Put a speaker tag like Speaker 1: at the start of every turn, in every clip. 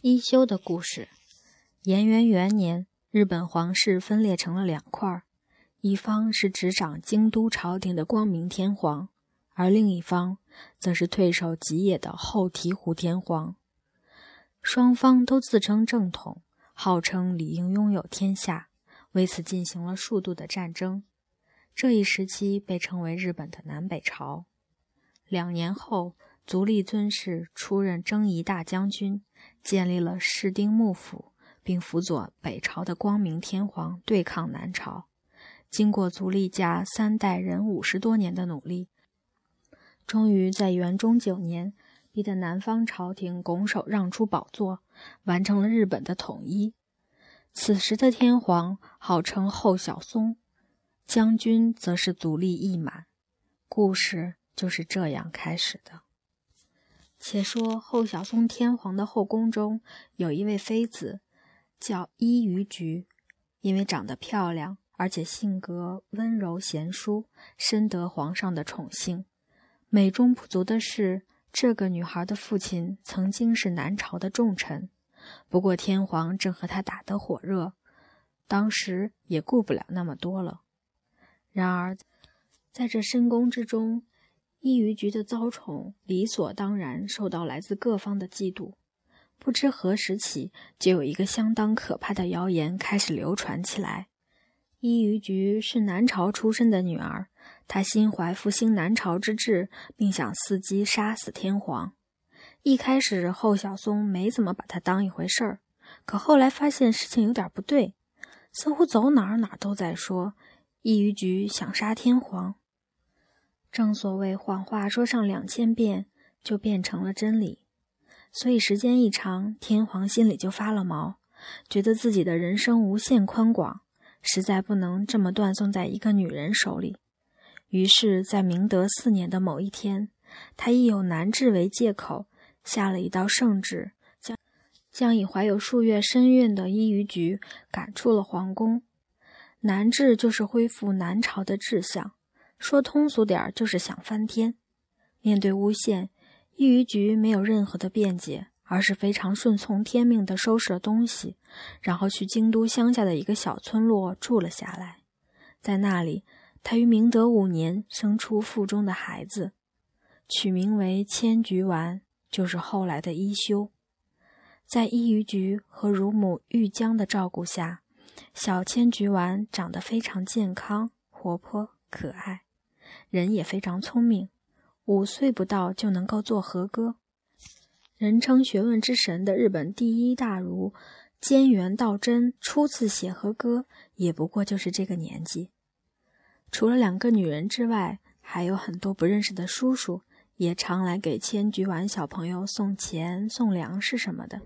Speaker 1: 一休的故事。延元元年，日本皇室分裂成了两块，一方是执掌京都朝廷的光明天皇，而另一方则是退守吉野的后醍醐天皇。双方都自称正统，号称理应拥有天下，为此进行了数度的战争。这一时期被称为日本的南北朝。两年后。足利尊氏出任征夷大将军，建立了室町幕府，并辅佐北朝的光明天皇对抗南朝。经过足利家三代人五十多年的努力，终于在元中九年，逼得南方朝廷拱手让出宝座，完成了日本的统一。此时的天皇号称后小松，将军则是足利义满。故事就是这样开始的。且说后小松天皇的后宫中有一位妃子，叫伊予菊。因为长得漂亮，而且性格温柔贤淑，深得皇上的宠幸。美中不足的是，这个女孩的父亲曾经是南朝的重臣。不过天皇正和他打得火热，当时也顾不了那么多了。然而，在这深宫之中，伊予菊的遭宠，理所当然受到来自各方的嫉妒。不知何时起，就有一个相当可怕的谣言开始流传起来：伊予菊是南朝出身的女儿，她心怀复兴南朝之志，并想伺机杀死天皇。一开始，后小松没怎么把她当一回事儿，可后来发现事情有点不对，似乎走哪儿哪儿都在说伊予菊想杀天皇。正所谓谎话说上两千遍，就变成了真理。所以时间一长，天皇心里就发了毛，觉得自己的人生无限宽广，实在不能这么断送在一个女人手里。于是，在明德四年的某一天，他以有难治为借口，下了一道圣旨，将将已怀有数月身孕的伊予菊赶出了皇宫。难治就是恢复南朝的志向。说通俗点儿，就是想翻天。面对诬陷，伊予菊没有任何的辩解，而是非常顺从天命地收拾了东西，然后去京都乡下的一个小村落住了下来。在那里，他于明德五年生出腹中的孩子，取名为千菊丸，就是后来的一休。在伊予菊和乳母玉江的照顾下，小千菊丸长得非常健康、活泼、可爱。人也非常聪明，五岁不到就能够做和歌。人称学问之神的日本第一大儒兼元道真初次写和歌，也不过就是这个年纪。除了两个女人之外，还有很多不认识的叔叔，也常来给千菊丸小朋友送钱、送粮食什么的。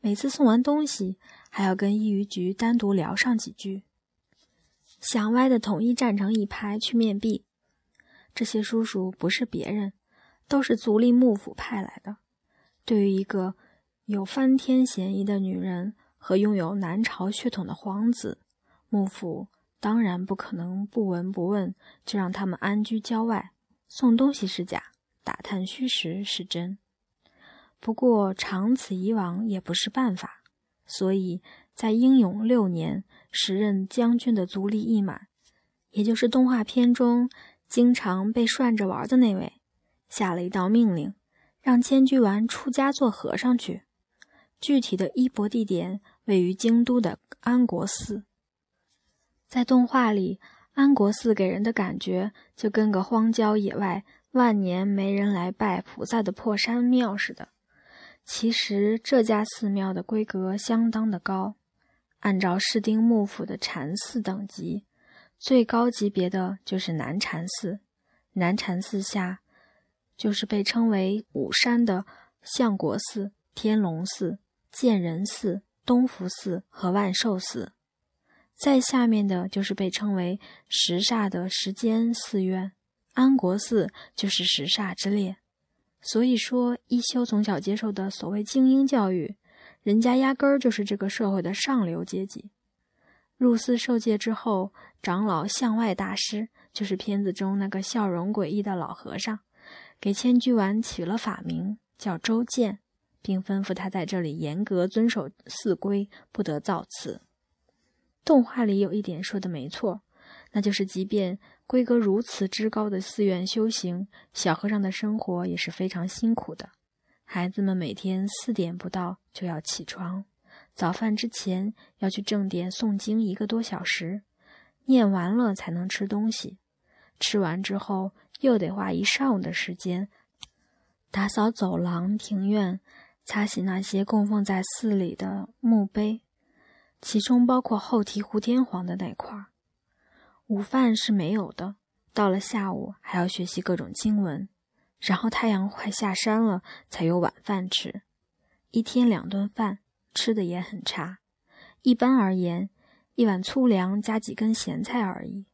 Speaker 1: 每次送完东西，还要跟一鱼菊单独聊上几句。想歪的统一站成一排去面壁。这些叔叔不是别人，都是足利幕府派来的。对于一个有翻天嫌疑的女人和拥有南朝血统的皇子，幕府当然不可能不闻不问就让他们安居郊外。送东西是假，打探虚实是真。不过长此以往也不是办法，所以在英勇六年，时任将军的足利义满，也就是动画片中。经常被涮着玩的那位，下了一道命令，让千居丸出家做和尚去。具体的衣钵地点位于京都的安国寺。在动画里，安国寺给人的感觉就跟个荒郊野外、万年没人来拜菩萨的破山庙似的。其实这家寺庙的规格相当的高，按照室町幕府的禅寺等级。最高级别的就是南禅寺，南禅寺下就是被称为五山的相国寺、天龙寺、建仁寺、东福寺和万寿寺，再下面的就是被称为十煞的时间寺院，安国寺就是十煞之列。所以说，一休从小接受的所谓精英教育，人家压根儿就是这个社会的上流阶级。入寺受戒之后，长老向外大师就是片子中那个笑容诡异的老和尚，给千居丸取了法名叫周建，并吩咐他在这里严格遵守寺规，不得造次。动画里有一点说的没错，那就是即便规格如此之高的寺院修行，小和尚的生活也是非常辛苦的。孩子们每天四点不到就要起床，早饭之前要去正殿诵经一个多小时，念完了才能吃东西。吃完之后又得花一上午的时间打扫走廊、庭院，擦洗那些供奉在寺里的墓碑。其中包括后题胡天皇的那块儿，午饭是没有的。到了下午还要学习各种经文，然后太阳快下山了才有晚饭吃。一天两顿饭，吃的也很差。一般而言，一碗粗粮加几根咸菜而已。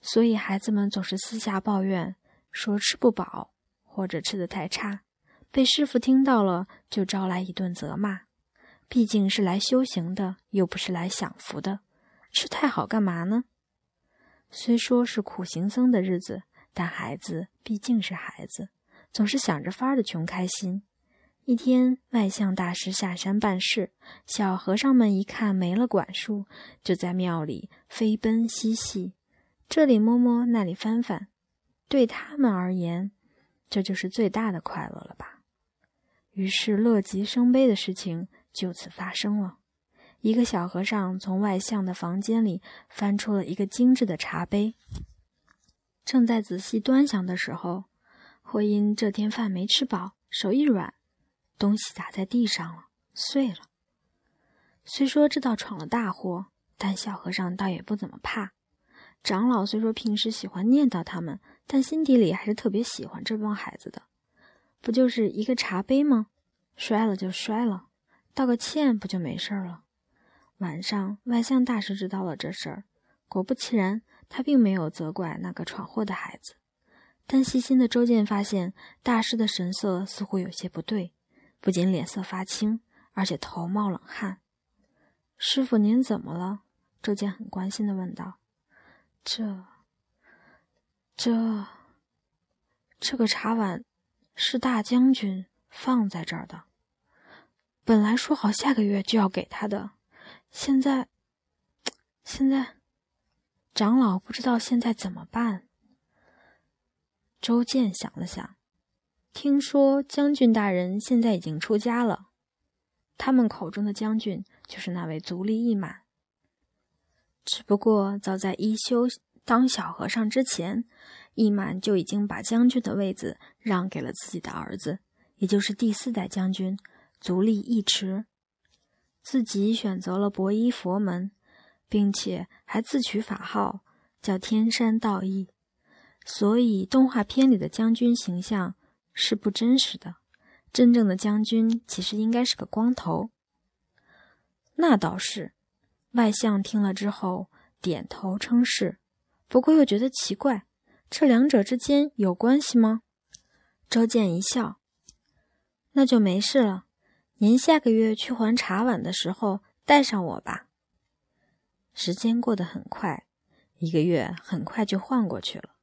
Speaker 1: 所以孩子们总是私下抱怨说吃不饱或者吃的太差，被师傅听到了就招来一顿责骂。毕竟是来修行的，又不是来享福的，吃太好干嘛呢？虽说是苦行僧的日子，但孩子毕竟是孩子，总是想着法儿的穷开心。一天，外相大师下山办事，小和尚们一看没了管束，就在庙里飞奔嬉戏，这里摸摸，那里翻翻。对他们而言，这就是最大的快乐了吧？于是，乐极生悲的事情。就此发生了。一个小和尚从外相的房间里翻出了一个精致的茶杯，正在仔细端详的时候，或因这天饭没吃饱，手一软，东西砸在地上了，碎了。虽说知道闯了大祸，但小和尚倒也不怎么怕。长老虽说平时喜欢念叨他们，但心底里还是特别喜欢这帮孩子的。不就是一个茶杯吗？摔了就摔了。道个歉不就没事了？晚上，外相大师知道了这事儿，果不其然，他并没有责怪那个闯祸的孩子。但细心的周健发现，大师的神色似乎有些不对，不仅脸色发青，而且头冒冷汗。师傅，您怎么了？周健很关心的问道。这、这、这个茶碗是大将军放在这儿的。本来说好下个月就要给他的，现在，现在，长老不知道现在怎么办。周健想了想，听说将军大人现在已经出家了，他们口中的将军就是那位足利义满。只不过早在一休当小和尚之前，义满就已经把将军的位子让给了自己的儿子，也就是第四代将军。足利义持自己选择了皈依佛门，并且还自取法号叫天山道义，所以动画片里的将军形象是不真实的。真正的将军其实应该是个光头。那倒是，外相听了之后点头称是，不过又觉得奇怪，这两者之间有关系吗？周健一笑，那就没事了。您下个月去还茶碗的时候带上我吧。时间过得很快，一个月很快就换过去了。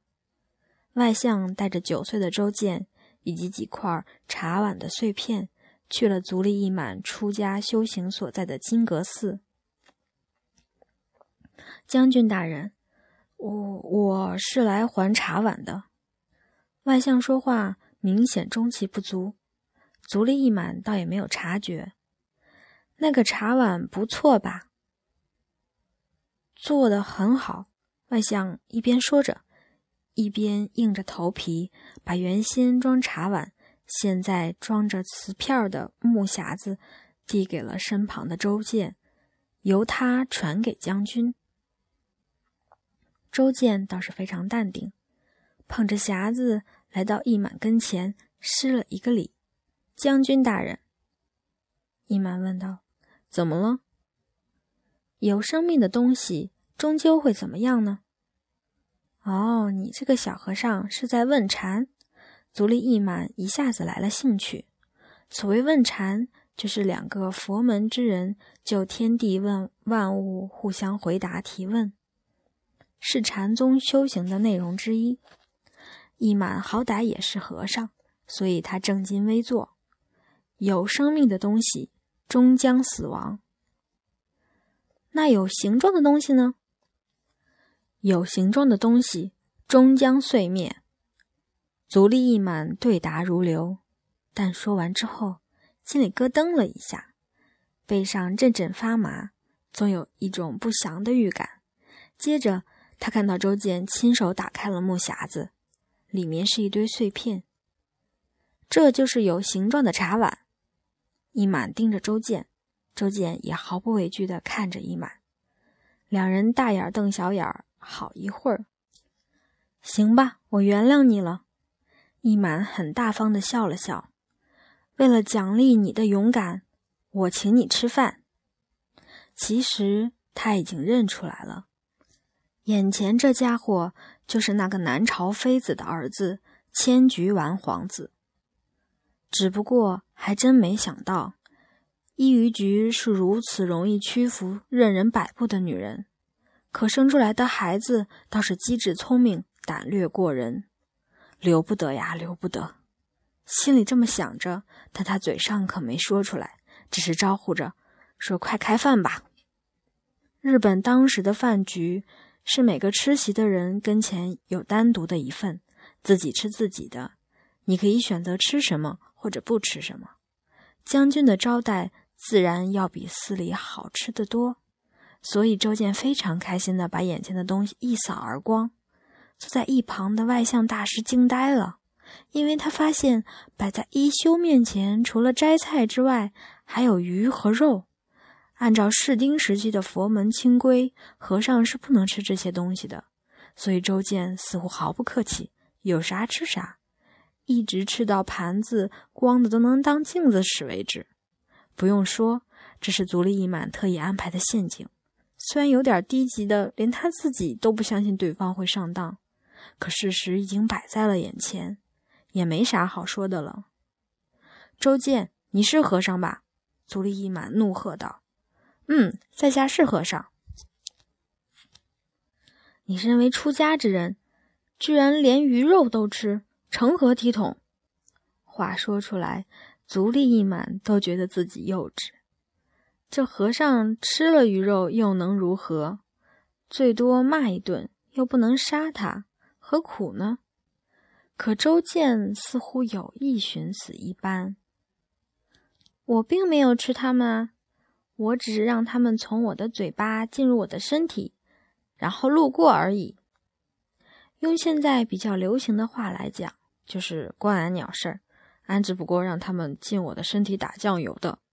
Speaker 1: 外相带着九岁的周健以及几块茶碗的碎片，去了足利义满出家修行所在的金阁寺。将军大人，我我是来还茶碗的。外相说话明显中气不足。足利义满倒也没有察觉，那个茶碗不错吧？做的很好。外相一边说着，一边硬着头皮把原先装茶碗、现在装着瓷片的木匣子递给了身旁的周健，由他传给将军。周健倒是非常淡定，捧着匣子来到易满跟前，施了一个礼。将军大人，易满问道：“怎么了？有生命的东西终究会怎么样呢？”哦，你这个小和尚是在问禅。足利义满一下子来了兴趣。所谓问禅，就是两个佛门之人就天地问万物互相回答提问，是禅宗修行的内容之一。义满好歹也是和尚，所以他正襟危坐。有生命的东西终将死亡。那有形状的东西呢？有形状的东西终将碎灭。足利义满对答如流，但说完之后，心里咯噔了一下，背上阵阵发麻，总有一种不祥的预感。接着，他看到周健亲手打开了木匣子，里面是一堆碎片。这就是有形状的茶碗。一满盯着周健，周健也毫不畏惧地看着一满，两人大眼瞪小眼儿，好一会儿。行吧，我原谅你了。一满很大方的笑了笑，为了奖励你的勇敢，我请你吃饭。其实他已经认出来了，眼前这家伙就是那个南朝妃子的儿子千菊丸皇子。只不过还真没想到，伊于菊是如此容易屈服、任人摆布的女人，可生出来的孩子倒是机智聪明、胆略过人。留不得呀，留不得！心里这么想着，但他嘴上可没说出来，只是招呼着说：“快开饭吧。”日本当时的饭局是每个吃席的人跟前有单独的一份，自己吃自己的，你可以选择吃什么或者不吃什么。将军的招待自然要比司里好吃得多，所以周健非常开心的把眼前的东西一扫而光。坐在一旁的外相大师惊呆了，因为他发现摆在一休面前，除了摘菜之外，还有鱼和肉。按照室町时期的佛门清规，和尚是不能吃这些东西的。所以周健似乎毫不客气，有啥吃啥，一直吃到盘子光的都能当镜子使为止。不用说，这是足利义满特意安排的陷阱，虽然有点低级的，连他自己都不相信对方会上当。可事实已经摆在了眼前，也没啥好说的了。周健，你是和尚吧？足利义满怒喝道：“嗯，在下是和尚。你身为出家之人，居然连鱼肉都吃，成何体统？”话说出来，足利义满都觉得自己幼稚。这和尚吃了鱼肉又能如何？最多骂一顿，又不能杀他。何苦呢？可周健似乎有意寻死一般。我并没有吃它们啊，我只是让它们从我的嘴巴进入我的身体，然后路过而已。用现在比较流行的话来讲，就是关俺鸟事儿。俺只不过让他们进我的身体打酱油的。